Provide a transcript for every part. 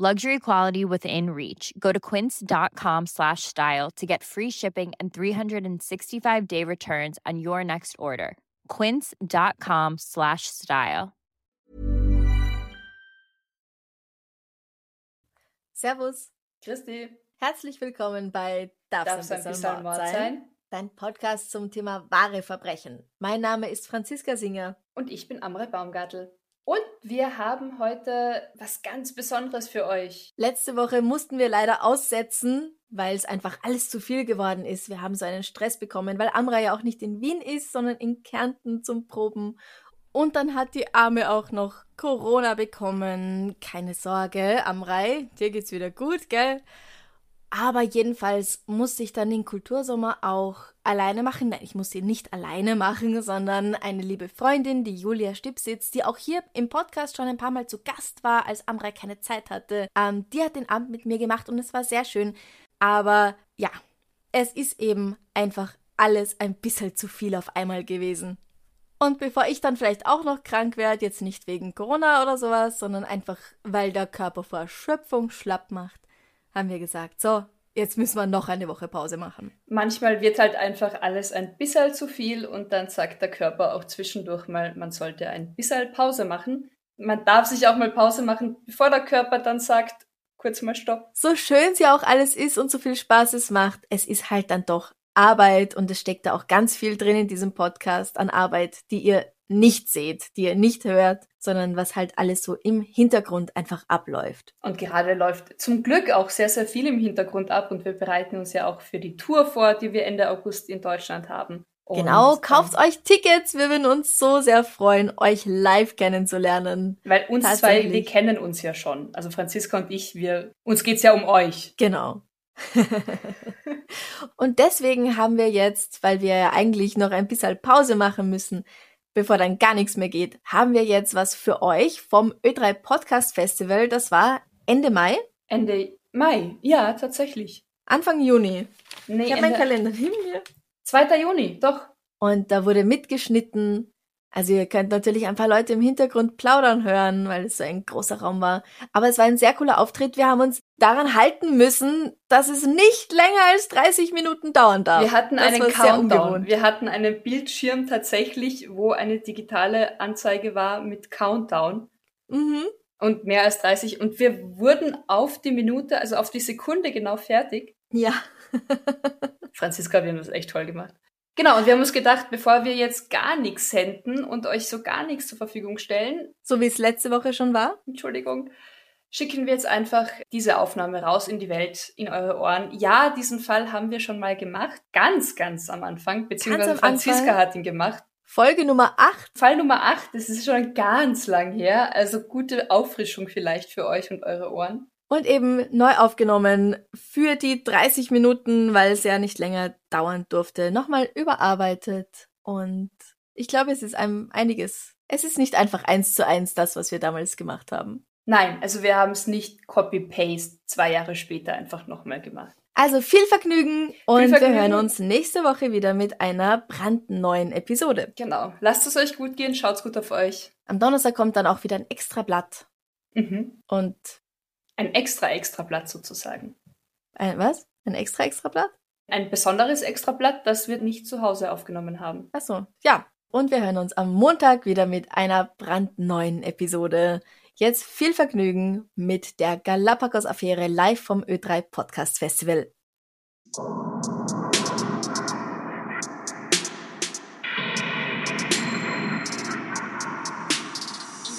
Luxury quality within reach. Go to quince.com slash style to get free shipping and 365 day returns on your next order. Quince.com slash style. Servus. Christi. Herzlich willkommen bei Darf's, Darf's ein bisschen Mord sein? Dein Podcast zum Thema wahre Verbrechen. Mein Name ist Franziska Singer. Und ich bin Amre Baumgartel. Und wir haben heute was ganz Besonderes für euch. Letzte Woche mussten wir leider aussetzen, weil es einfach alles zu viel geworden ist. Wir haben so einen Stress bekommen, weil Amra ja auch nicht in Wien ist, sondern in Kärnten zum Proben. Und dann hat die Arme auch noch Corona bekommen. Keine Sorge, Amrei, dir geht's wieder gut, gell? Aber jedenfalls musste ich dann den Kultursommer auch alleine machen. Nein, ich musste ihn nicht alleine machen, sondern eine liebe Freundin, die Julia Stipsitz, die auch hier im Podcast schon ein paar Mal zu Gast war, als Amrei keine Zeit hatte. Ähm, die hat den Abend mit mir gemacht und es war sehr schön. Aber ja, es ist eben einfach alles ein bisschen zu viel auf einmal gewesen. Und bevor ich dann vielleicht auch noch krank werde, jetzt nicht wegen Corona oder sowas, sondern einfach, weil der Körper vor Erschöpfung schlapp macht, haben wir gesagt, so, jetzt müssen wir noch eine Woche Pause machen. Manchmal wird halt einfach alles ein bisschen zu viel und dann sagt der Körper auch zwischendurch mal, man sollte ein bisschen Pause machen. Man darf sich auch mal Pause machen, bevor der Körper dann sagt, kurz mal Stopp. So schön sie auch alles ist und so viel Spaß es macht, es ist halt dann doch Arbeit und es steckt da auch ganz viel drin in diesem Podcast an Arbeit, die ihr nicht seht, die ihr nicht hört, sondern was halt alles so im Hintergrund einfach abläuft. Und gerade läuft zum Glück auch sehr, sehr viel im Hintergrund ab und wir bereiten uns ja auch für die Tour vor, die wir Ende August in Deutschland haben. Und genau, kauft euch Tickets. Wir würden uns so sehr freuen, euch live kennenzulernen. Weil uns zwei, wir kennen uns ja schon. Also Franziska und ich, wir, uns geht's ja um euch. Genau. und deswegen haben wir jetzt, weil wir ja eigentlich noch ein bisschen Pause machen müssen, bevor dann gar nichts mehr geht, haben wir jetzt was für euch vom Ö3 Podcast Festival. Das war Ende Mai. Ende Mai, ja, tatsächlich. Anfang Juni. Nee, ich habe meinen Kalender neben mir. 2. Juni, doch. Und da wurde mitgeschnitten also ihr könnt natürlich ein paar Leute im Hintergrund plaudern hören, weil es so ein großer Raum war. Aber es war ein sehr cooler Auftritt. Wir haben uns daran halten müssen, dass es nicht länger als 30 Minuten dauern darf. Wir hatten das einen Countdown. Wir hatten einen Bildschirm tatsächlich, wo eine digitale Anzeige war mit Countdown. Mhm. Und mehr als 30. Und wir wurden auf die Minute, also auf die Sekunde genau fertig. Ja. Franziska, wir haben das echt toll gemacht. Genau, und wir haben uns gedacht, bevor wir jetzt gar nichts senden und euch so gar nichts zur Verfügung stellen. So wie es letzte Woche schon war. Entschuldigung. Schicken wir jetzt einfach diese Aufnahme raus in die Welt, in eure Ohren. Ja, diesen Fall haben wir schon mal gemacht. Ganz, ganz am Anfang. Beziehungsweise am Franziska Anfang. hat ihn gemacht. Folge Nummer 8. Fall Nummer 8, das ist schon ganz lang her. Also gute Auffrischung vielleicht für euch und eure Ohren. Und eben neu aufgenommen für die 30 Minuten, weil es ja nicht länger dauern durfte, nochmal überarbeitet. Und ich glaube, es ist einem einiges. Es ist nicht einfach eins zu eins das, was wir damals gemacht haben. Nein, also wir haben es nicht copy-paste zwei Jahre später einfach nochmal gemacht. Also viel Vergnügen und viel Vergnügen. wir hören uns nächste Woche wieder mit einer brandneuen Episode. Genau. Lasst es euch gut gehen, schaut's gut auf euch. Am Donnerstag kommt dann auch wieder ein extra Blatt. Mhm. Und ein extra Extrablatt sozusagen. Ein was? Ein extra Extrablatt? Ein besonderes Extrablatt, das wir nicht zu Hause aufgenommen haben. Ach so, ja. Und wir hören uns am Montag wieder mit einer brandneuen Episode. Jetzt viel Vergnügen mit der Galapagos-Affäre live vom Ö3 Podcast Festival.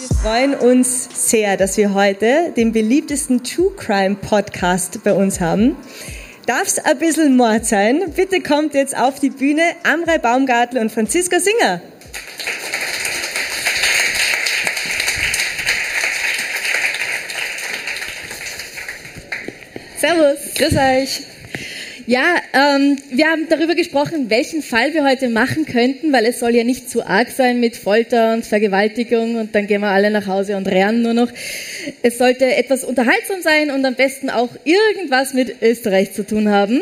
Freuen uns sehr, dass wir heute den beliebtesten True Crime Podcast bei uns haben. Darf's ein bisschen Mord sein? Bitte kommt jetzt auf die Bühne Amrei Baumgartel und Franziska Singer. Servus. Grüß euch. Ja, ähm, wir haben darüber gesprochen, welchen Fall wir heute machen könnten, weil es soll ja nicht zu arg sein mit Folter und Vergewaltigung und dann gehen wir alle nach Hause und rennen nur noch. Es sollte etwas unterhaltsam sein und am besten auch irgendwas mit Österreich zu tun haben.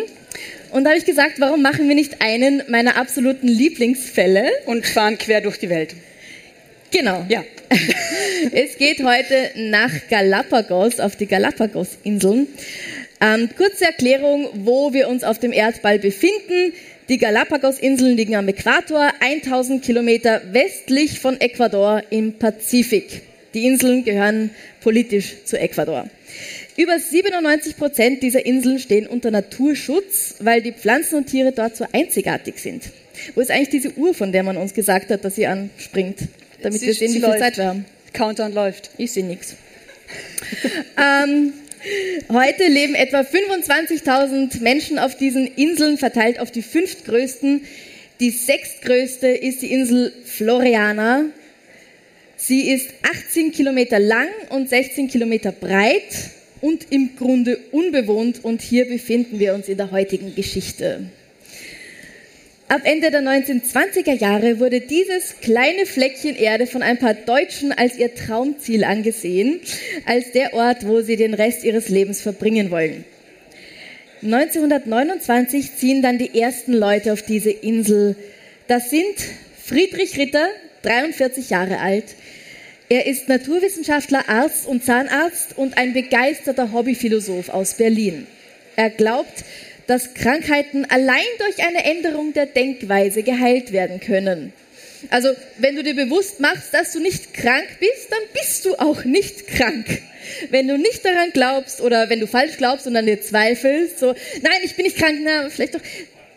Und da habe ich gesagt, warum machen wir nicht einen meiner absoluten Lieblingsfälle? Und fahren quer durch die Welt. Genau. Ja. es geht heute nach Galapagos, auf die Galapagos-Inseln. Ähm, kurze Erklärung, wo wir uns auf dem Erdball befinden. Die Galapagos-Inseln liegen am Äquator, 1000 Kilometer westlich von Ecuador im Pazifik. Die Inseln gehören politisch zu Ecuador. Über 97 Prozent dieser Inseln stehen unter Naturschutz, weil die Pflanzen und Tiere dort so einzigartig sind. Wo ist eigentlich diese Uhr, von der man uns gesagt hat, dass sie anspringt, damit sie, wir sehen, wie viel Zeit wir haben? Countdown läuft. Ich sehe nichts. ähm, Heute leben etwa 25.000 Menschen auf diesen Inseln, verteilt auf die fünftgrößten. Die sechstgrößte ist die Insel Floriana. Sie ist 18 Kilometer lang und 16 Kilometer breit und im Grunde unbewohnt. Und hier befinden wir uns in der heutigen Geschichte. Ab Ende der 1920er Jahre wurde dieses kleine Fleckchen Erde von ein paar Deutschen als ihr Traumziel angesehen, als der Ort, wo sie den Rest ihres Lebens verbringen wollen. 1929 ziehen dann die ersten Leute auf diese Insel. Das sind Friedrich Ritter, 43 Jahre alt. Er ist Naturwissenschaftler, Arzt und Zahnarzt und ein begeisterter Hobbyphilosoph aus Berlin. Er glaubt, dass Krankheiten allein durch eine Änderung der Denkweise geheilt werden können. Also, wenn du dir bewusst machst, dass du nicht krank bist, dann bist du auch nicht krank. Wenn du nicht daran glaubst oder wenn du falsch glaubst und an dir zweifelst, so, nein, ich bin nicht krank, na, vielleicht doch,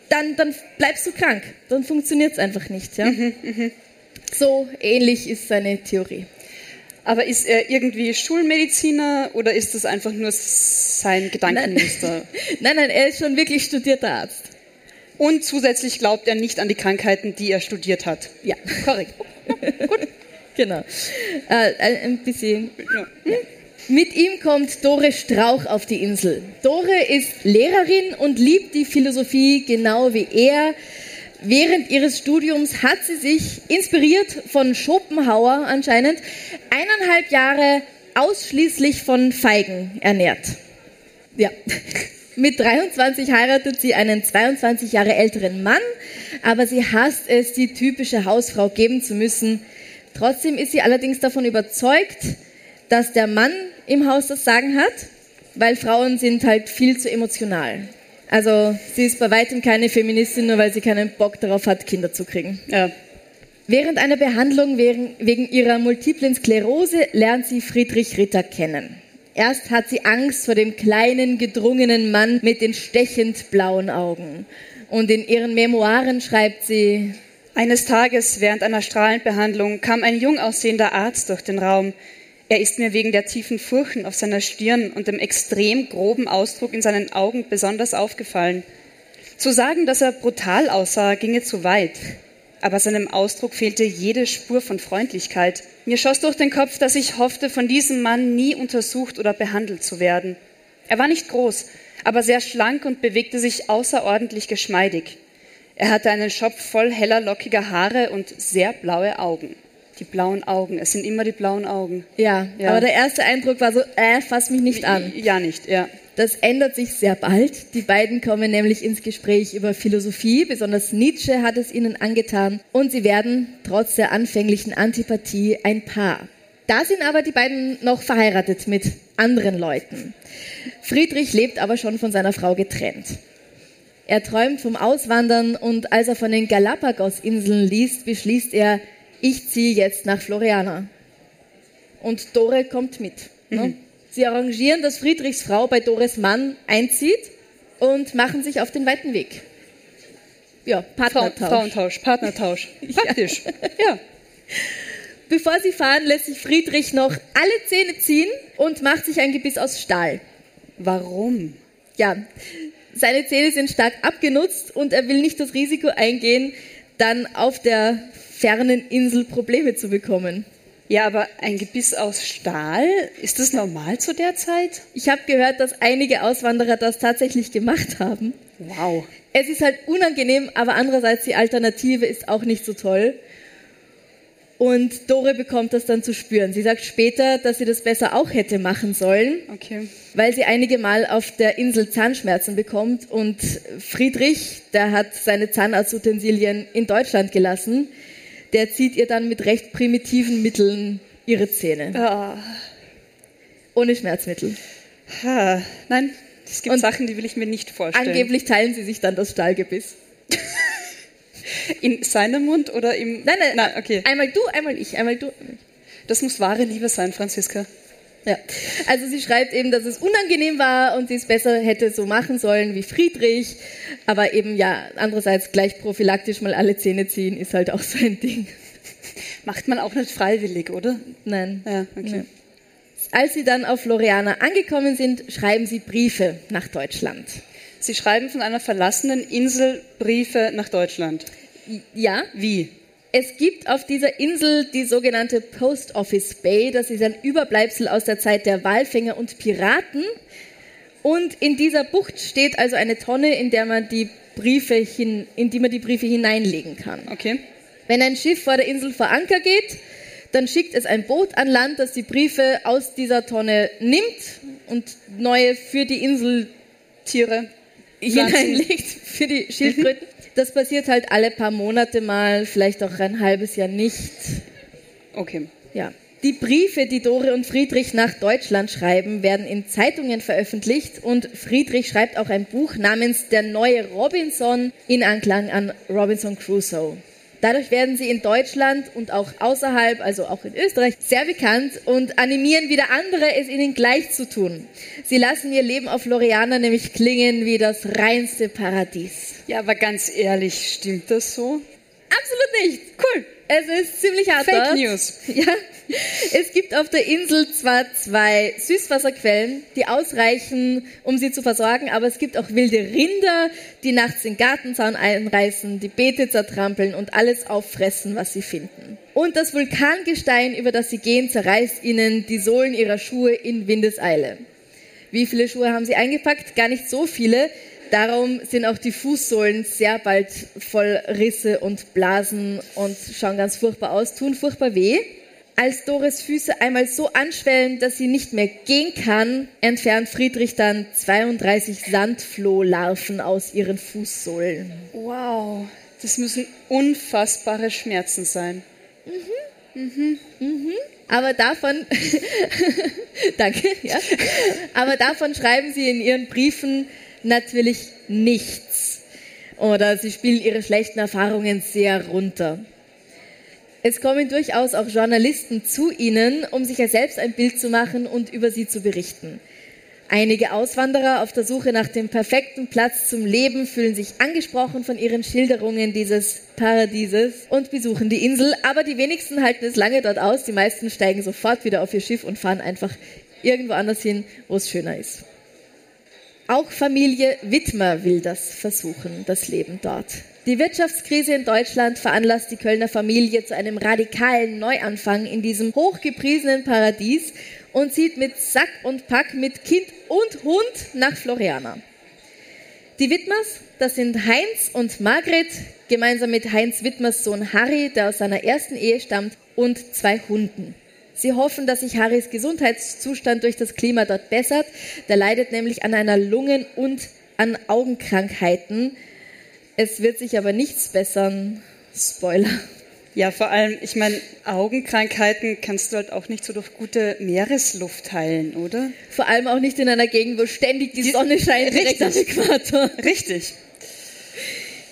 dann, dann bleibst du krank. Dann funktioniert es einfach nicht. Ja? Mhm, mh. So ähnlich ist seine Theorie. Aber ist er irgendwie Schulmediziner oder ist das einfach nur sein Gedankenmuster? Nein, nein, er ist schon wirklich studierter Arzt. Und zusätzlich glaubt er nicht an die Krankheiten, die er studiert hat. Ja, korrekt. Gut. Genau. Äh, ein bisschen. Ja. Mit ihm kommt Dore Strauch auf die Insel. Dore ist Lehrerin und liebt die Philosophie genau wie er. Während ihres Studiums hat sie sich, inspiriert von Schopenhauer anscheinend, eineinhalb Jahre ausschließlich von Feigen ernährt. Ja. Mit 23 heiratet sie einen 22 Jahre älteren Mann, aber sie hasst es, die typische Hausfrau geben zu müssen. Trotzdem ist sie allerdings davon überzeugt, dass der Mann im Haus das Sagen hat, weil Frauen sind halt viel zu emotional. Also sie ist bei weitem keine Feministin, nur weil sie keinen Bock darauf hat, Kinder zu kriegen. Ja. Während einer Behandlung wegen ihrer multiplen Sklerose lernt sie Friedrich Ritter kennen. Erst hat sie Angst vor dem kleinen, gedrungenen Mann mit den stechend blauen Augen. Und in ihren Memoiren schreibt sie, eines Tages während einer Strahlenbehandlung kam ein jung aussehender Arzt durch den Raum. Er ist mir wegen der tiefen Furchen auf seiner Stirn und dem extrem groben Ausdruck in seinen Augen besonders aufgefallen. Zu sagen, dass er brutal aussah, ginge zu weit. Aber seinem Ausdruck fehlte jede Spur von Freundlichkeit. Mir schoss durch den Kopf, dass ich hoffte, von diesem Mann nie untersucht oder behandelt zu werden. Er war nicht groß, aber sehr schlank und bewegte sich außerordentlich geschmeidig. Er hatte einen Schopf voll heller, lockiger Haare und sehr blaue Augen. Die blauen Augen, es sind immer die blauen Augen. Ja, ja, aber der erste Eindruck war so, äh, fass mich nicht an. Ja, nicht, ja. Das ändert sich sehr bald. Die beiden kommen nämlich ins Gespräch über Philosophie, besonders Nietzsche hat es ihnen angetan, und sie werden trotz der anfänglichen Antipathie ein Paar. Da sind aber die beiden noch verheiratet mit anderen Leuten. Friedrich lebt aber schon von seiner Frau getrennt. Er träumt vom Auswandern und als er von den Galapagos-Inseln liest, beschließt er, ich ziehe jetzt nach Floriana. Und Dore kommt mit. Ne? Mhm. Sie arrangieren, dass Friedrichs Frau bei Dores Mann einzieht und machen sich auf den weiten Weg. Ja, Partnertausch. Frauentausch, Partnertausch. Praktisch. ja. ja. Bevor sie fahren, lässt sich Friedrich noch alle Zähne ziehen und macht sich ein Gebiss aus Stahl. Warum? Ja, seine Zähne sind stark abgenutzt und er will nicht das Risiko eingehen, dann auf der fernen Insel Probleme zu bekommen. Ja, aber ein Gebiss aus Stahl, ist das normal zu der Zeit? Ich habe gehört, dass einige Auswanderer das tatsächlich gemacht haben. Wow. Es ist halt unangenehm, aber andererseits die Alternative ist auch nicht so toll. Und Dore bekommt das dann zu spüren. Sie sagt später, dass sie das besser auch hätte machen sollen, Okay. weil sie einige Mal auf der Insel Zahnschmerzen bekommt. Und Friedrich, der hat seine Zahnarztutensilien in Deutschland gelassen, der zieht ihr dann mit recht primitiven Mitteln ihre Zähne. Ah. Ohne Schmerzmittel. Ha. Nein, es gibt Und Sachen, die will ich mir nicht vorstellen. Angeblich teilen sie sich dann das Stahlgebiss. In seinem Mund oder im... Nein, nein, Nein, okay. einmal du, einmal ich, einmal du. Einmal ich. Das muss wahre Liebe sein, Franziska. Ja. Also sie schreibt eben, dass es unangenehm war und sie es besser hätte so machen sollen wie Friedrich. Aber eben ja, andererseits gleich prophylaktisch mal alle Zähne ziehen ist halt auch so ein Ding. Macht man auch nicht freiwillig, oder? Nein. Ja, okay. Nee. Als sie dann auf Floriana angekommen sind, schreiben sie Briefe nach Deutschland. Sie schreiben von einer verlassenen Insel Briefe nach Deutschland. Ja, Wie? Es gibt auf dieser Insel die sogenannte Post Office Bay. Das ist ein Überbleibsel aus der Zeit der Walfänger und Piraten. Und in dieser Bucht steht also eine Tonne, in der man die Briefe hin, in die man die Briefe hineinlegen kann. Okay. Wenn ein Schiff vor der Insel vor Anker geht, dann schickt es ein Boot an Land, das die Briefe aus dieser Tonne nimmt und neue für die Insel Tiere. Hineinlegt für die Schildkröten. Das passiert halt alle paar Monate mal, vielleicht auch ein halbes Jahr nicht. Okay. Ja. Die Briefe, die Dore und Friedrich nach Deutschland schreiben, werden in Zeitungen veröffentlicht und Friedrich schreibt auch ein Buch namens Der neue Robinson in Anklang an Robinson Crusoe. Dadurch werden sie in Deutschland und auch außerhalb, also auch in Österreich, sehr bekannt und animieren wieder andere, es ihnen gleich zu tun. Sie lassen ihr Leben auf Loriana nämlich klingen wie das reinste Paradies. Ja, aber ganz ehrlich, stimmt das so? Absolut nicht. Cool. Es ist ziemlich hart Fake dort. News. Ja. Es gibt auf der Insel zwar zwei Süßwasserquellen, die ausreichen, um sie zu versorgen, aber es gibt auch wilde Rinder, die nachts den Gartenzaun einreißen, die Beete zertrampeln und alles auffressen, was sie finden. Und das Vulkangestein, über das sie gehen, zerreißt ihnen die Sohlen ihrer Schuhe in Windeseile. Wie viele Schuhe haben sie eingepackt? Gar nicht so viele. Darum sind auch die Fußsohlen sehr bald voll Risse und Blasen und schauen ganz furchtbar aus, tun furchtbar weh. Als Doris Füße einmal so anschwellen, dass sie nicht mehr gehen kann, entfernt Friedrich dann 32 Sandflohlarven aus ihren Fußsohlen. Wow. Das müssen unfassbare Schmerzen sein. Aber davon, danke, ja. Aber davon schreiben sie in ihren Briefen natürlich nichts. Oder sie spielen ihre schlechten Erfahrungen sehr runter. Es kommen durchaus auch Journalisten zu ihnen, um sich ja selbst ein Bild zu machen und über sie zu berichten. Einige Auswanderer auf der Suche nach dem perfekten Platz zum Leben fühlen sich angesprochen von ihren Schilderungen dieses Paradieses und besuchen die Insel, aber die wenigsten halten es lange dort aus. Die meisten steigen sofort wieder auf ihr Schiff und fahren einfach irgendwo anders hin, wo es schöner ist. Auch Familie Wittmer will das versuchen, das Leben dort. Die Wirtschaftskrise in Deutschland veranlasst die Kölner Familie zu einem radikalen Neuanfang in diesem hochgepriesenen Paradies und zieht mit Sack und Pack mit Kind und Hund nach Floriana. Die Wittmers, das sind Heinz und Margret, gemeinsam mit Heinz Wittmers Sohn Harry, der aus seiner ersten Ehe stammt, und zwei Hunden. Sie hoffen, dass sich Harrys Gesundheitszustand durch das Klima dort bessert. Der leidet nämlich an einer Lungen- und an Augenkrankheiten. Es wird sich aber nichts bessern. Spoiler. Ja, vor allem, ich meine, Augenkrankheiten kannst du halt auch nicht so durch gute Meeresluft heilen, oder? Vor allem auch nicht in einer Gegend, wo ständig die Sonne scheint, direkt am Richtig. Äquator. Richtig.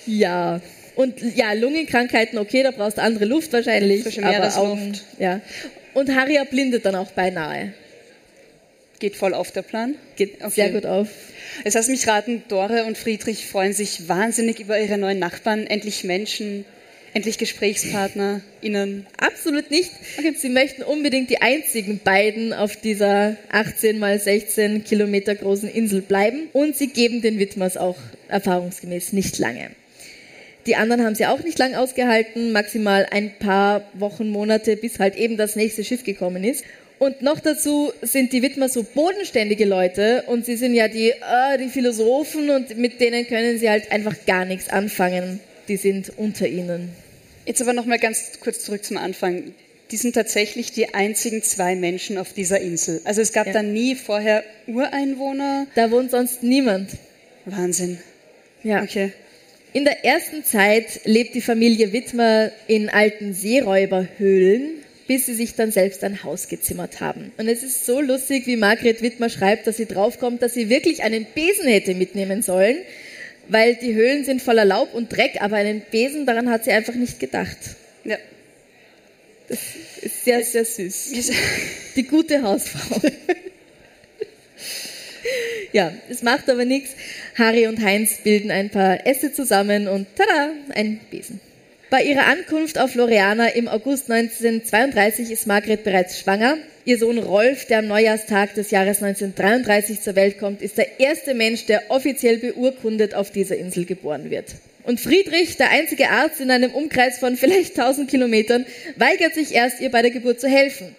Ja. Und ja, Lungenkrankheiten, okay, da brauchst du andere Luft wahrscheinlich. Frische aber Meeresluft. Augen, ja. Und Harry erblindet dann auch beinahe. Geht voll auf der Plan. Geht Okay. sehr gut auf. Es heißt mich raten, Dore und Friedrich freuen sich wahnsinnig über ihre neuen Nachbarn, endlich Menschen, endlich Gesprächspartner, innen. Absolut nicht. Sie möchten unbedingt die einzigen beiden auf dieser 18 mal 16 Kilometer großen Insel bleiben. Und sie geben den Widmers auch erfahrungsgemäß nicht lange. Die anderen haben sie auch nicht lang ausgehalten, maximal ein paar Wochen, Monate, bis halt eben das nächste Schiff gekommen ist. Und noch dazu sind die Widmer so bodenständige Leute und sie sind ja die, äh, die Philosophen und mit denen können sie halt einfach gar nichts anfangen. Die sind unter ihnen. Jetzt aber noch mal ganz kurz zurück zum Anfang. Die sind tatsächlich die einzigen zwei Menschen auf dieser Insel. Also es gab ja. da nie vorher Ureinwohner. Da wohnt sonst niemand. Wahnsinn. Ja. Okay. In der ersten Zeit lebt die Familie Wittmer in alten Seeräuberhöhlen, bis sie sich dann selbst ein Haus gezimmert haben. Und es ist so lustig, wie Margret Wittmer schreibt, dass sie draufkommt, dass sie wirklich einen Besen hätte mitnehmen sollen, weil die Höhlen sind voller Laub und Dreck, aber einen Besen, daran hat sie einfach nicht gedacht. Ja. Das ist sehr, sehr süß. Die gute Hausfrau. Ja, es macht aber nichts. Harry und Heinz bilden ein paar Äste zusammen und tada, ein Besen. Bei ihrer Ankunft auf Loreana im August 1932 ist Margret bereits schwanger. Ihr Sohn Rolf, der am Neujahrstag des Jahres 1933 zur Welt kommt, ist der erste Mensch, der offiziell beurkundet auf dieser Insel geboren wird. Und Friedrich, der einzige Arzt in einem Umkreis von vielleicht 1000 Kilometern, weigert sich erst, ihr bei der Geburt zu helfen.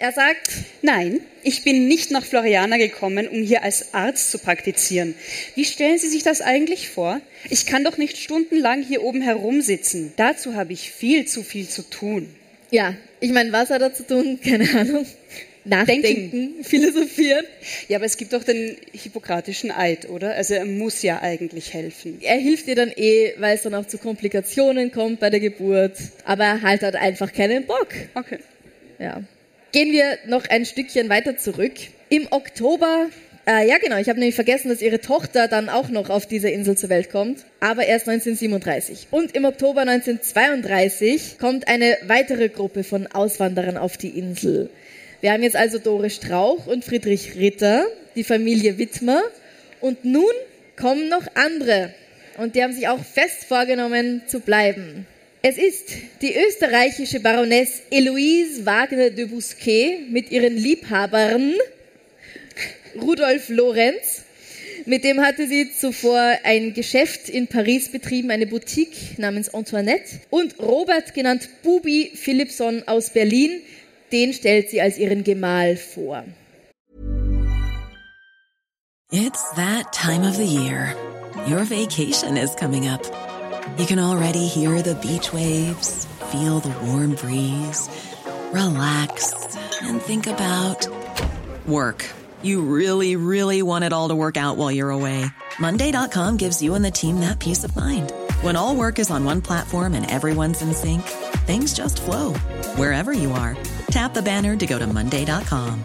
Er sagt, nein, ich bin nicht nach Floriana gekommen, um hier als Arzt zu praktizieren. Wie stellen Sie sich das eigentlich vor? Ich kann doch nicht stundenlang hier oben herumsitzen. Dazu habe ich viel zu viel zu tun. Ja, ich meine, was hat er zu tun? Keine Ahnung. Nachdenken, Denken. philosophieren. Ja, aber es gibt doch den hippokratischen Eid, oder? Also er muss ja eigentlich helfen. Er hilft dir dann eh, weil es dann auch zu Komplikationen kommt bei der Geburt. Aber er halt hat einfach keinen Bock. Okay. Ja. Gehen wir noch ein Stückchen weiter zurück. Im Oktober, äh, ja genau, ich habe nämlich vergessen, dass ihre Tochter dann auch noch auf dieser Insel zur Welt kommt, aber erst 1937. Und im Oktober 1932 kommt eine weitere Gruppe von Auswanderern auf die Insel. Wir haben jetzt also Dore Strauch und Friedrich Ritter, die Familie Wittmer. Und nun kommen noch andere. Und die haben sich auch fest vorgenommen zu bleiben. Es ist die österreichische Baroness Eloise Wagner de Bousquet mit ihren Liebhabern Rudolf Lorenz. Mit dem hatte sie zuvor ein Geschäft in Paris betrieben, eine Boutique namens Antoinette. Und Robert, genannt Bubi Philipson aus Berlin, den stellt sie als ihren Gemahl vor. It's that time of the year. Your vacation is coming up. You can already hear the beach waves, feel the warm breeze, relax, and think about work. You really, really want it all to work out while you're away. Monday.com gives you and the team that peace of mind. When all work is on one platform and everyone's in sync, things just flow wherever you are. Tap the banner to go to Monday.com.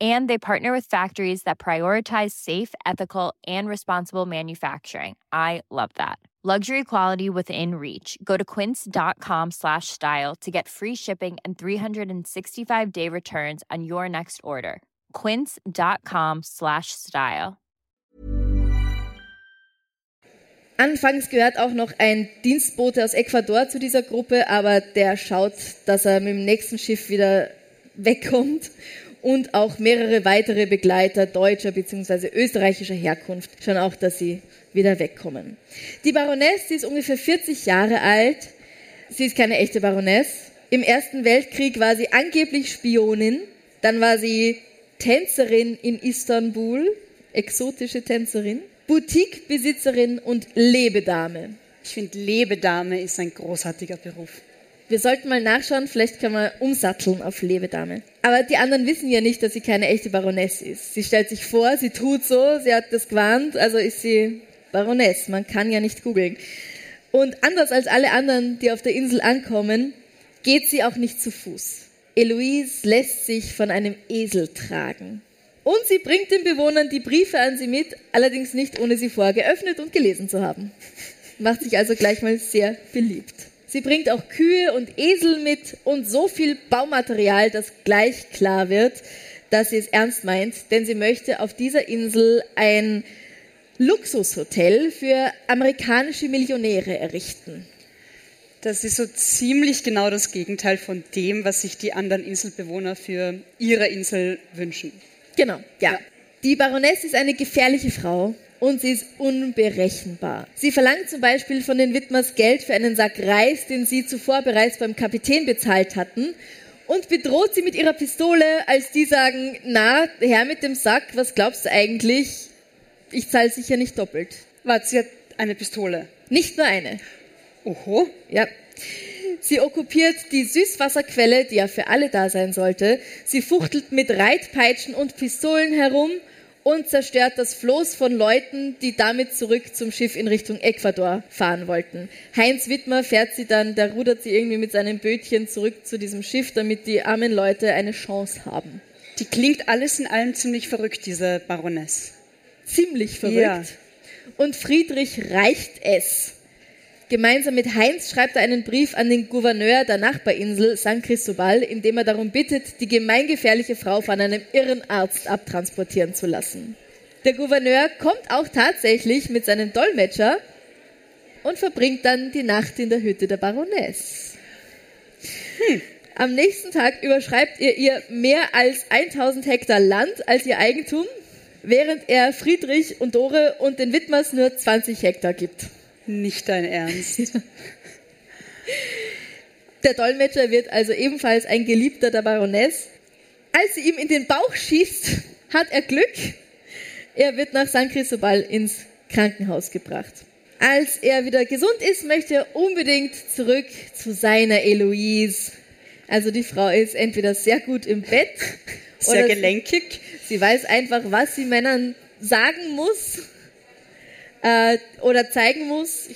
and they partner with factories that prioritize safe ethical and responsible manufacturing. I love that. Luxury quality within reach. Go to quince.com slash style to get free shipping and 365 day returns on your next order. quince.com slash style. Anfangs gehört auch noch ein Dienstbote aus Ecuador zu dieser Gruppe, aber der schaut, dass er mit dem nächsten Schiff wieder wegkommt und auch mehrere weitere Begleiter deutscher bzw. österreichischer Herkunft schon auch, dass sie wieder wegkommen. Die Baroness, die ist ungefähr 40 Jahre alt. Sie ist keine echte Baroness. Im Ersten Weltkrieg war sie angeblich Spionin. Dann war sie Tänzerin in Istanbul, exotische Tänzerin, Boutiquebesitzerin und Lebedame. Ich finde, Lebedame ist ein großartiger Beruf. Wir sollten mal nachschauen, vielleicht kann man umsatteln auf Lebedame. Aber die anderen wissen ja nicht, dass sie keine echte Baroness ist. Sie stellt sich vor, sie tut so, sie hat das gewarnt, also ist sie Baroness. Man kann ja nicht googeln. Und anders als alle anderen, die auf der Insel ankommen, geht sie auch nicht zu Fuß. Eloise lässt sich von einem Esel tragen. Und sie bringt den Bewohnern die Briefe an sie mit, allerdings nicht ohne sie vorher geöffnet und gelesen zu haben. Macht sich also gleich mal sehr beliebt. Sie bringt auch Kühe und Esel mit und so viel Baumaterial, dass gleich klar wird, dass sie es ernst meint, denn sie möchte auf dieser Insel ein Luxushotel für amerikanische Millionäre errichten. Das ist so ziemlich genau das Gegenteil von dem, was sich die anderen Inselbewohner für ihre Insel wünschen. Genau, ja. ja. Die Baroness ist eine gefährliche Frau und sie ist unberechenbar. Sie verlangt zum Beispiel von den Widmers Geld für einen Sack Reis, den sie zuvor bereits beim Kapitän bezahlt hatten und bedroht sie mit ihrer Pistole, als die sagen, na, her mit dem Sack, was glaubst du eigentlich? Ich zahle sicher nicht doppelt. Warte, sie hat eine Pistole. Nicht nur eine. Oho. Ja. Sie okkupiert die Süßwasserquelle, die ja für alle da sein sollte. Sie fuchtelt mit Reitpeitschen und Pistolen herum und zerstört das Floß von Leuten, die damit zurück zum Schiff in Richtung Ecuador fahren wollten. Heinz Wittmer fährt sie dann, der rudert sie irgendwie mit seinem Bötchen zurück zu diesem Schiff, damit die armen Leute eine Chance haben. Die klingt alles in allem ziemlich verrückt, diese Baroness. Ziemlich verrückt. Ja. Und Friedrich reicht es. Gemeinsam mit Heinz schreibt er einen Brief an den Gouverneur der Nachbarinsel San Cristobal, in dem er darum bittet, die gemeingefährliche Frau von einem irren Arzt abtransportieren zu lassen. Der Gouverneur kommt auch tatsächlich mit seinem Dolmetscher und verbringt dann die Nacht in der Hütte der Baroness. Hm. Am nächsten Tag überschreibt ihr ihr mehr als 1000 Hektar Land als ihr Eigentum, während er Friedrich und Dore und den Widmers nur 20 Hektar gibt. Nicht dein Ernst. Der Dolmetscher wird also ebenfalls ein Geliebter der Baroness. Als sie ihm in den Bauch schießt, hat er Glück. Er wird nach San Cristobal ins Krankenhaus gebracht. Als er wieder gesund ist, möchte er unbedingt zurück zu seiner Eloise. Also die Frau ist entweder sehr gut im Bett sehr gelenkig. Sie, sie weiß einfach, was sie Männern sagen muss äh, oder zeigen muss.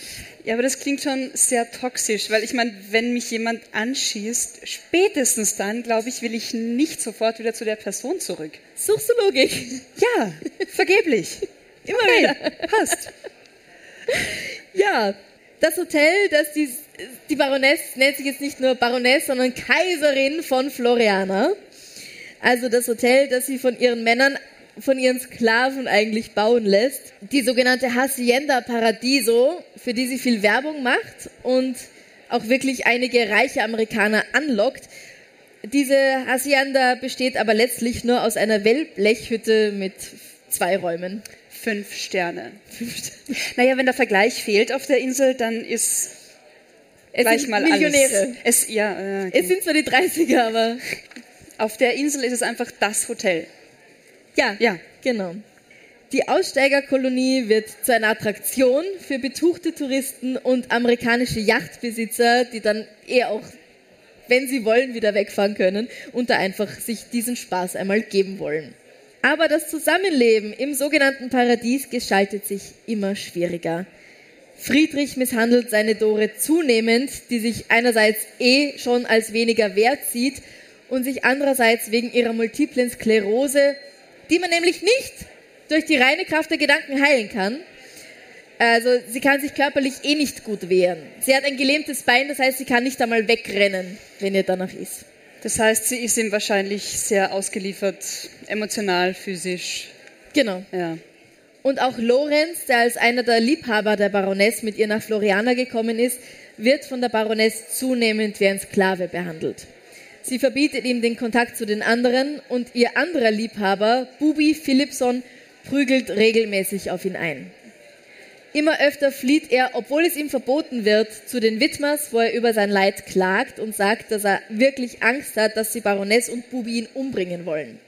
Ja, aber das klingt schon sehr toxisch, weil ich meine, wenn mich jemand anschießt, spätestens dann, glaube ich, will ich nicht sofort wieder zu der Person zurück. Suchst du Logik? Ja, vergeblich. Immer okay. wieder. Passt. Ja, das Hotel, das die, die Baroness nennt sich jetzt nicht nur Baroness, sondern Kaiserin von Floriana. Also das Hotel, das sie von ihren Männern von ihren Sklaven eigentlich bauen lässt. Die sogenannte Hacienda Paradiso, für die sie viel Werbung macht und auch wirklich einige reiche Amerikaner anlockt. Diese Hacienda besteht aber letztlich nur aus einer Wellblechhütte mit zwei Räumen. Fünf Sterne. Fünf Sterne. Naja, wenn der Vergleich fehlt auf der Insel, dann ist es gleich mal Millionäre. alles. Es, ja, äh, okay. es sind zwar die 30er, aber auf der Insel ist es einfach das Hotel. Ja, ja, genau. Die Aussteigerkolonie wird zu einer Attraktion für betuchte Touristen und amerikanische Yachtbesitzer, die dann eher auch, wenn sie wollen, wieder wegfahren können und da einfach sich diesen Spaß einmal geben wollen. Aber das Zusammenleben im sogenannten Paradies gestaltet sich immer schwieriger. Friedrich misshandelt seine Dore zunehmend, die sich einerseits eh schon als weniger wert sieht und sich andererseits wegen ihrer multiplen Sklerose die man nämlich nicht durch die reine Kraft der Gedanken heilen kann. Also sie kann sich körperlich eh nicht gut wehren. Sie hat ein gelähmtes Bein, das heißt, sie kann nicht einmal wegrennen, wenn ihr danach ist. Das heißt, sie ist ihm wahrscheinlich sehr ausgeliefert, emotional, physisch. Genau. Ja. Und auch Lorenz, der als einer der Liebhaber der Baroness mit ihr nach Floriana gekommen ist, wird von der Baroness zunehmend wie ein Sklave behandelt. Sie verbietet ihm den Kontakt zu den anderen und ihr anderer Liebhaber, Bubi Philipson, prügelt regelmäßig auf ihn ein. Immer öfter flieht er, obwohl es ihm verboten wird, zu den Widmers, wo er über sein Leid klagt und sagt, dass er wirklich Angst hat, dass die Baroness und Bubi ihn umbringen wollen.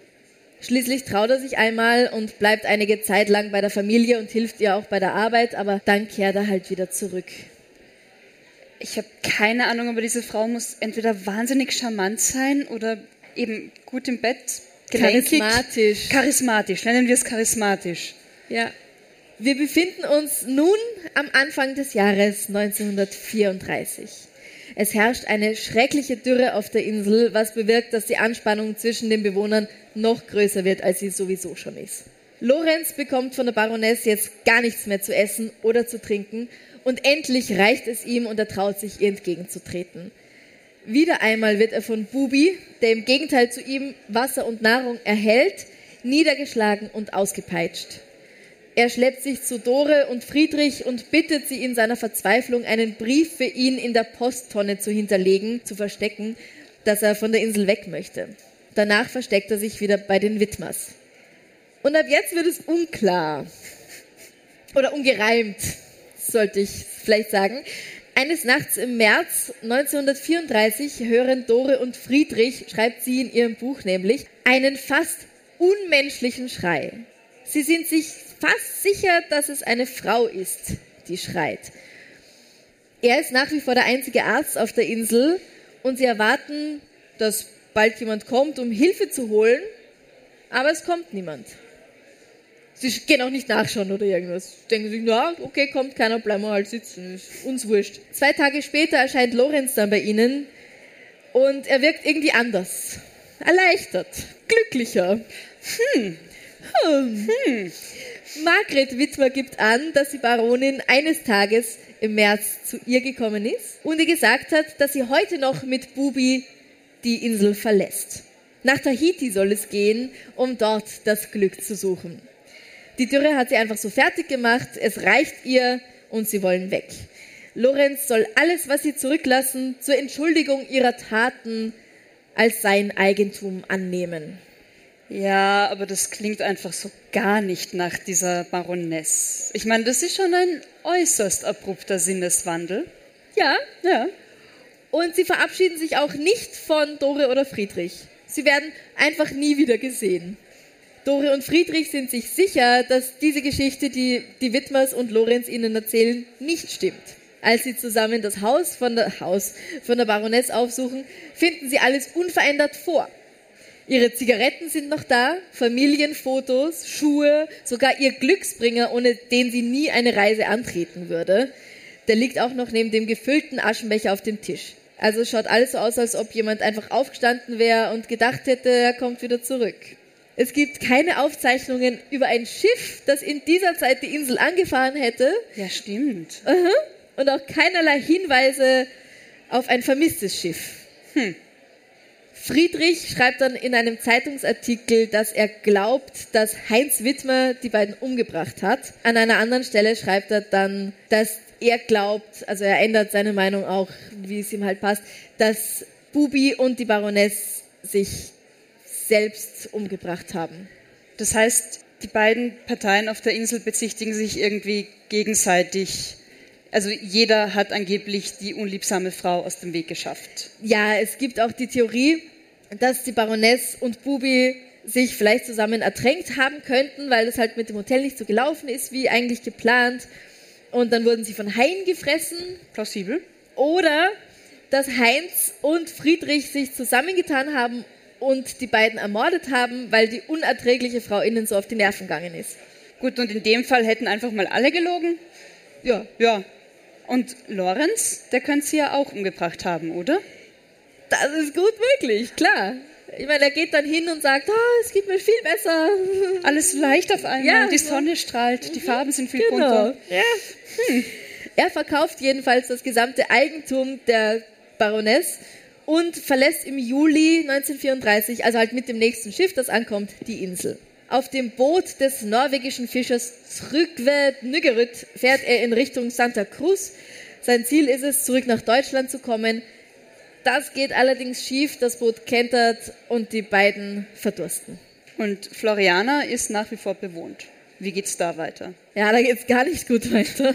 Schließlich traut er sich einmal und bleibt einige Zeit lang bei der Familie und hilft ihr auch bei der Arbeit, aber dann kehrt er halt wieder zurück ich habe keine Ahnung, aber diese Frau muss entweder wahnsinnig charmant sein oder eben gut im Bett, gelenkig. Charismatisch. Charismatisch, nennen wir es charismatisch. Ja. Wir befinden uns nun am Anfang des Jahres 1934. Es herrscht eine schreckliche Dürre auf der Insel, was bewirkt, dass die Anspannung zwischen den Bewohnern noch größer wird, als sie sowieso schon ist. Lorenz bekommt von der Baroness jetzt gar nichts mehr zu essen oder zu trinken und endlich reicht es ihm und er traut sich, ihr entgegenzutreten. Wieder einmal wird er von Bubi, der im Gegenteil zu ihm Wasser und Nahrung erhält, niedergeschlagen und ausgepeitscht. Er schleppt sich zu Dore und Friedrich und bittet sie in seiner Verzweiflung, einen Brief für ihn in der Posttonne zu hinterlegen, zu verstecken, dass er von der Insel weg möchte. Danach versteckt er sich wieder bei den Widmers. Und ab jetzt wird es unklar. Oder ungereimt, sollte ich vielleicht sagen. Eines Nachts im März 1934 hören Dore und Friedrich, schreibt sie in ihrem Buch nämlich, einen fast unmenschlichen Schrei. Sie sind sich fast sicher, dass es eine Frau ist, die schreit. Er ist nach wie vor der einzige Arzt auf der Insel und sie erwarten, dass bald jemand kommt, um Hilfe zu holen, aber es kommt niemand. Sie gehen auch nicht nachschauen oder irgendwas. Denken sich, na, okay, kommt keiner, bleiben wir halt sitzen, ist uns wurscht. Zwei Tage später erscheint Lorenz dann bei ihnen und er wirkt irgendwie anders. Erleichtert, glücklicher. Hm, hm. hm. Margret Wittmer gibt an, dass die Baronin eines Tages im März zu ihr gekommen ist und ihr gesagt hat, dass sie heute noch mit Bubi die Insel verlässt. Nach Tahiti soll es gehen, um dort das Glück zu suchen. Die Dürre hat sie einfach so fertig gemacht, es reicht ihr und sie wollen weg. Lorenz soll alles, was sie zurücklassen, zur Entschuldigung ihrer Taten als sein Eigentum annehmen. Ja, aber das klingt einfach so gar nicht nach dieser Baroness. Ich meine, das ist schon ein äußerst abrupter Sinneswandel. Ja, ja. Und sie verabschieden sich auch nicht von Dore oder Friedrich. Sie werden einfach nie wieder gesehen. Dore und Friedrich sind sich sicher, dass diese Geschichte, die die Wittmers und Lorenz ihnen erzählen, nicht stimmt. Als sie zusammen das Haus von der, Haus von der Baroness aufsuchen, finden sie alles unverändert vor. Ihre Zigaretten sind noch da, Familienfotos, Schuhe, sogar ihr Glücksbringer, ohne den sie nie eine Reise antreten würde. Der liegt auch noch neben dem gefüllten Aschenbecher auf dem Tisch. Also schaut alles so aus, als ob jemand einfach aufgestanden wäre und gedacht hätte, er kommt wieder zurück. Es gibt keine Aufzeichnungen über ein Schiff, das in dieser Zeit die Insel angefahren hätte. Ja, stimmt. Und auch keinerlei Hinweise auf ein vermisstes Schiff. Hm. Friedrich schreibt dann in einem Zeitungsartikel, dass er glaubt, dass Heinz Wittmer die beiden umgebracht hat. An einer anderen Stelle schreibt er dann, dass er glaubt, also er ändert seine Meinung auch, wie es ihm halt passt, dass Bubi und die Baroness sich selbst umgebracht haben. Das heißt, die beiden Parteien auf der Insel bezichtigen sich irgendwie gegenseitig. Also jeder hat angeblich die unliebsame Frau aus dem Weg geschafft. Ja, es gibt auch die Theorie, dass die Baroness und Bubi sich vielleicht zusammen ertränkt haben könnten, weil es halt mit dem Hotel nicht so gelaufen ist, wie eigentlich geplant. Und dann wurden sie von Haien gefressen. Plausibel. Oder dass Heinz und Friedrich sich zusammengetan haben und die beiden ermordet haben, weil die unerträgliche Frau ihnen so auf die Nerven gegangen ist. Gut, und in dem Fall hätten einfach mal alle gelogen? Ja. Ja. Und Lorenz, der könnte sie ja auch umgebracht haben, oder? Das ist gut möglich, klar. Ich meine, er geht dann hin und sagt, oh, es geht mir viel besser. Alles leicht auf einmal. Ja, die Sonne strahlt, die mhm. Farben sind viel genau. bunter. Ja. Hm. Er verkauft jedenfalls das gesamte Eigentum der Baroness und verlässt im Juli 1934, also halt mit dem nächsten Schiff, das ankommt, die Insel. Auf dem Boot des norwegischen Fischers Trygve Nyggerud fährt er in Richtung Santa Cruz. Sein Ziel ist es, zurück nach Deutschland zu kommen, das geht allerdings schief, das Boot kentert und die beiden verdursten. Und Floriana ist nach wie vor bewohnt. Wie geht's da weiter? Ja, da geht's gar nicht gut weiter.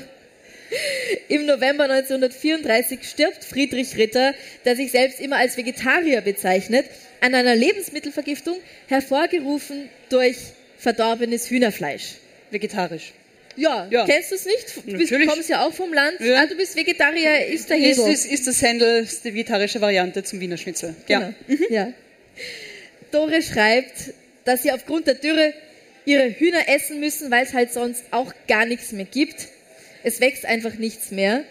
Im November 1934 stirbt Friedrich Ritter, der sich selbst immer als Vegetarier bezeichnet, an einer Lebensmittelvergiftung, hervorgerufen durch verdorbenes Hühnerfleisch. Vegetarisch. Ja, ja. kennst du es nicht? Du bist, kommst ja auch vom Land. Ja. Ah, du bist Vegetarier, ist der Ist, ist, ist das Händel die vegetarische Variante zum Wiener Schnitzel. Genau. Ja. Mhm. ja. Dore schreibt, dass sie aufgrund der Dürre ihre Hühner essen müssen, weil es halt sonst auch gar nichts mehr gibt. Es wächst einfach nichts mehr.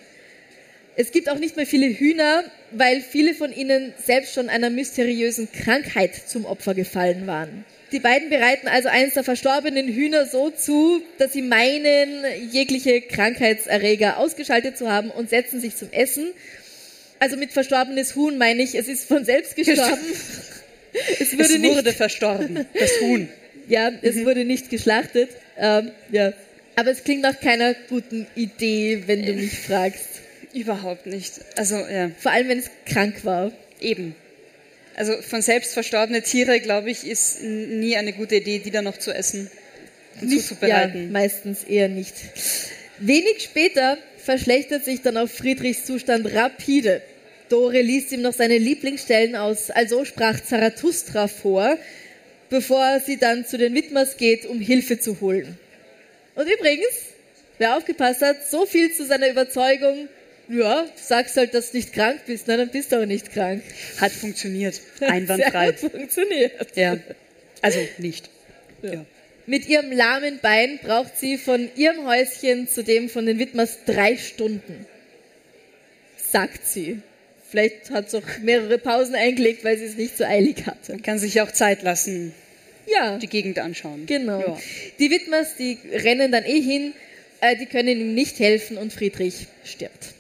Es gibt auch nicht mehr viele Hühner, weil viele von ihnen selbst schon einer mysteriösen Krankheit zum Opfer gefallen waren. Die beiden bereiten also eins der verstorbenen Hühner so zu, dass sie meinen, jegliche Krankheitserreger ausgeschaltet zu haben und setzen sich zum Essen. Also mit verstorbenes Huhn meine ich, es ist von selbst gestorben. es, wurde, es wurde verstorben, das Huhn. Ja, es mhm. wurde nicht geschlachtet. Ähm, ja, Aber es klingt nach keiner guten Idee, wenn du mich fragst. Überhaupt nicht. Also, ja. Vor allem, wenn es krank war. Eben. Also von selbst verstorbene Tiere, glaube ich, ist nie eine gute Idee, die dann noch zu essen und nicht, zuzubereiten. Ja, meistens eher nicht. Wenig später verschlechtert sich dann auch Friedrichs Zustand rapide. Dore liest ihm noch seine Lieblingsstellen aus, also sprach Zarathustra vor, bevor sie dann zu den Widmers geht, um Hilfe zu holen. Und übrigens, wer aufgepasst hat, so viel zu seiner Überzeugung, ja, sagst halt, dass du nicht krank bist, na, dann bist du auch nicht krank. Hat funktioniert. Einwandfrei. Hat funktioniert. Ja. Also nicht. Ja. ja. Mit ihrem lahmen Bein braucht sie von ihrem Häuschen zu dem von den Widmers drei Stunden. Sagt sie. Vielleicht hat sie auch mehrere Pausen eingelegt, weil sie es nicht so eilig hatte. Man kann sich auch Zeit lassen. Ja. Die Gegend anschauen. Genau. Ja. Die Widmers, die rennen dann eh hin, äh, die können ihm nicht helfen und Friedrich stirbt.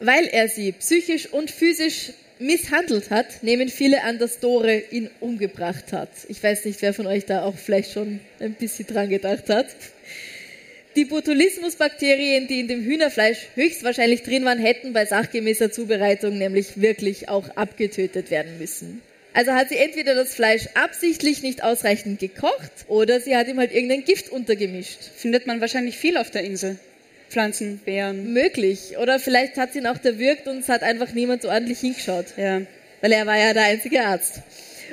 Weil er sie psychisch und physisch misshandelt hat, nehmen viele an, dass Dore ihn umgebracht hat. Ich weiß nicht, wer von euch da auch vielleicht schon ein bisschen dran gedacht hat. Die Botulismusbakterien, die in dem Hühnerfleisch höchstwahrscheinlich drin waren, hätten bei sachgemäßer Zubereitung nämlich wirklich auch abgetötet werden müssen. Also hat sie entweder das Fleisch absichtlich nicht ausreichend gekocht oder sie hat ihm halt irgendein Gift untergemischt. Findet man wahrscheinlich viel auf der Insel. Pflanzen, Beeren. Möglich. Oder vielleicht hat sie ihn auch erwürgt und es hat einfach niemand so ordentlich hingeschaut. Ja. Weil er war ja der einzige Arzt.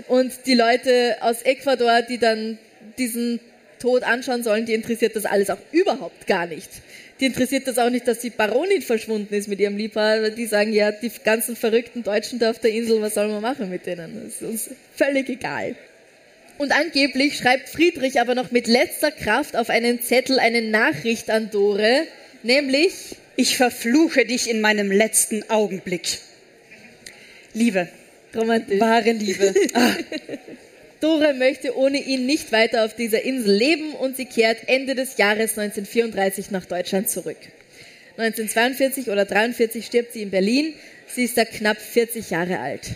Und die Leute aus Ecuador, die dann diesen Tod anschauen sollen, die interessiert das alles auch überhaupt gar nicht. Die interessiert das auch nicht, dass die Baronin verschwunden ist mit ihrem Liebhaber. Die sagen, ja, die ganzen verrückten Deutschen da auf der Insel, was soll man machen mit denen? Das ist uns völlig egal. Und angeblich schreibt Friedrich aber noch mit letzter Kraft auf einen Zettel eine Nachricht an Dore, nämlich Ich verfluche dich in meinem letzten Augenblick. Liebe. Romantisch. Wahre Liebe. Ah. Dore möchte ohne ihn nicht weiter auf dieser Insel leben und sie kehrt Ende des Jahres 1934 nach Deutschland zurück. 1942 oder 1943 stirbt sie in Berlin. Sie ist da knapp 40 Jahre alt.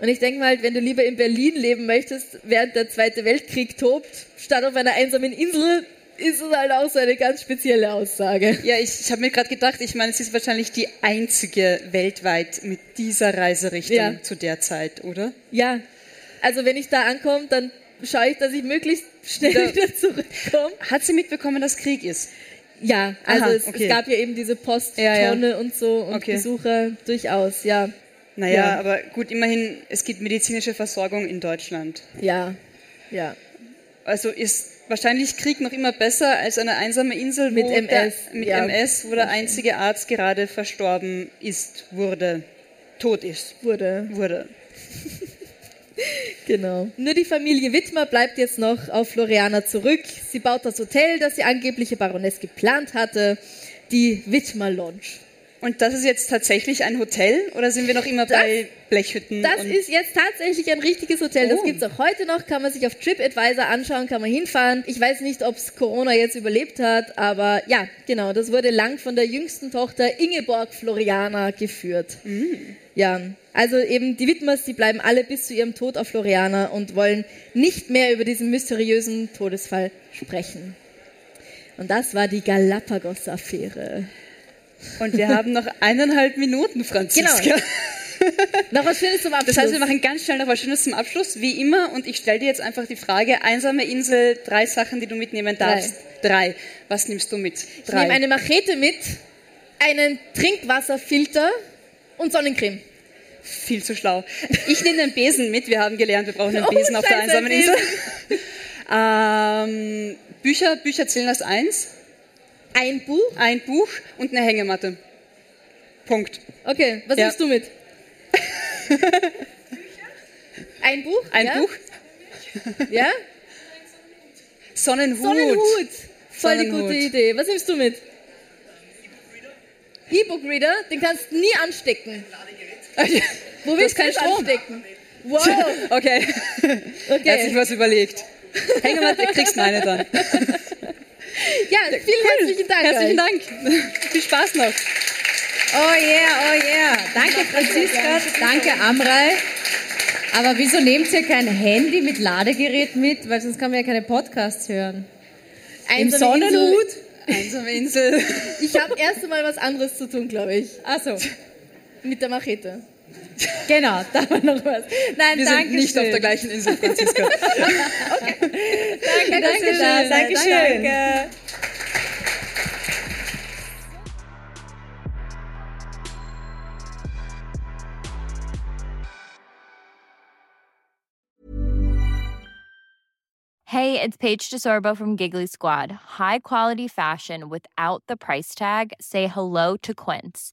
Und ich denke mal, wenn du lieber in Berlin leben möchtest, während der Zweite Weltkrieg tobt, statt auf einer einsamen Insel, ist es halt auch so eine ganz spezielle Aussage. Ja, ich, ich habe mir gerade gedacht, ich meine, es ist wahrscheinlich die einzige weltweit mit dieser Reiserichtung ja. zu der Zeit, oder? Ja. Also wenn ich da ankomme, dann schaue ich, dass ich möglichst schnell da wieder zurückkomme. Hat sie mitbekommen, dass Krieg ist? Ja, also Aha, es, okay. es, gab ja eben diese Posttonne ja, ja. und so und okay. Besucher durchaus, ja. Naja, ja. aber gut, immerhin, es gibt medizinische Versorgung in Deutschland. Ja, ja. Also ist wahrscheinlich Krieg noch immer besser als eine einsame Insel mit MS, der, mit. MS, wo der einzige Arzt gerade verstorben ist, wurde, tot ist. Wurde. Wurde. Genau. Nur die Familie Wittmer bleibt jetzt noch auf Floriana zurück. Sie baut das Hotel, das die angebliche Baroness geplant hatte, die Wittmer Lodge. Und das ist jetzt tatsächlich ein Hotel oder sind wir noch immer das, bei Blechhütten? Das ist jetzt tatsächlich ein richtiges Hotel. Oh. Das gibt es auch heute noch, kann man sich auf TripAdvisor anschauen, kann man hinfahren. Ich weiß nicht, ob es Corona jetzt überlebt hat, aber ja, genau, das wurde lang von der jüngsten Tochter Ingeborg Floriana geführt. Mhm. Ja, also eben die Widmers, die bleiben alle bis zu ihrem Tod auf Floriana und wollen nicht mehr über diesen mysteriösen Todesfall sprechen. Und das war die Galapagos-Affäre. Und wir haben noch eineinhalb Minuten, Franziska. Genau. noch was Schönes zum Abschluss. Das heißt, wir machen ganz schnell noch was Schönes zum Abschluss, wie immer. Und ich stelle dir jetzt einfach die Frage, einsame Insel, drei Sachen, die du mitnehmen darfst. Drei. drei. Was nimmst du mit? Drei. Ich nehme eine Machete mit, einen Trinkwasserfilter und Sonnencreme. Viel zu schlau. Ich nehme einen Besen mit. Wir haben gelernt, wir brauchen einen oh, Besen oh, auf der einsamen Insel. ähm, Bücher, Bücher zählen als eins. Ein Buch? Ein Buch und eine Hängematte. Punkt. Okay, was ja. nimmst du mit? Ein Buch? Ein ja? Buch. Ja? Sonnenhut. Sonnenhut. Voll die gute Idee. Was nimmst du mit? E-Book-Reader, den kannst du nie anstecken. Wo willst du keinen Strom anstecken? Wow. Okay. okay. Er hat sich was überlegt. Hängematte kriegst du eine dann. Ja, vielen cool. herzlichen Dank. Herzlichen Dank. Viel Spaß noch. Oh yeah, oh yeah. Danke Franziska, danke Amrei. Aber wieso nehmt ihr kein Handy mit Ladegerät mit? Weil sonst kann man ja keine Podcasts hören. Einsame Im Sonnenhut? Insel. Einsame Insel. Ich habe erst einmal was anderes zu tun, glaube ich. Achso, Mit der Machete. genau, da war noch was. Nein, Wir danke sind nicht schön. auf der gleichen Insel, Franziska. Danke, Danke dass ihr da schön, seid. Dankeschön. Danke. Hey, it's Paige DeSorbo from Giggly Squad. High quality fashion without the price tag. Say hello to Quince.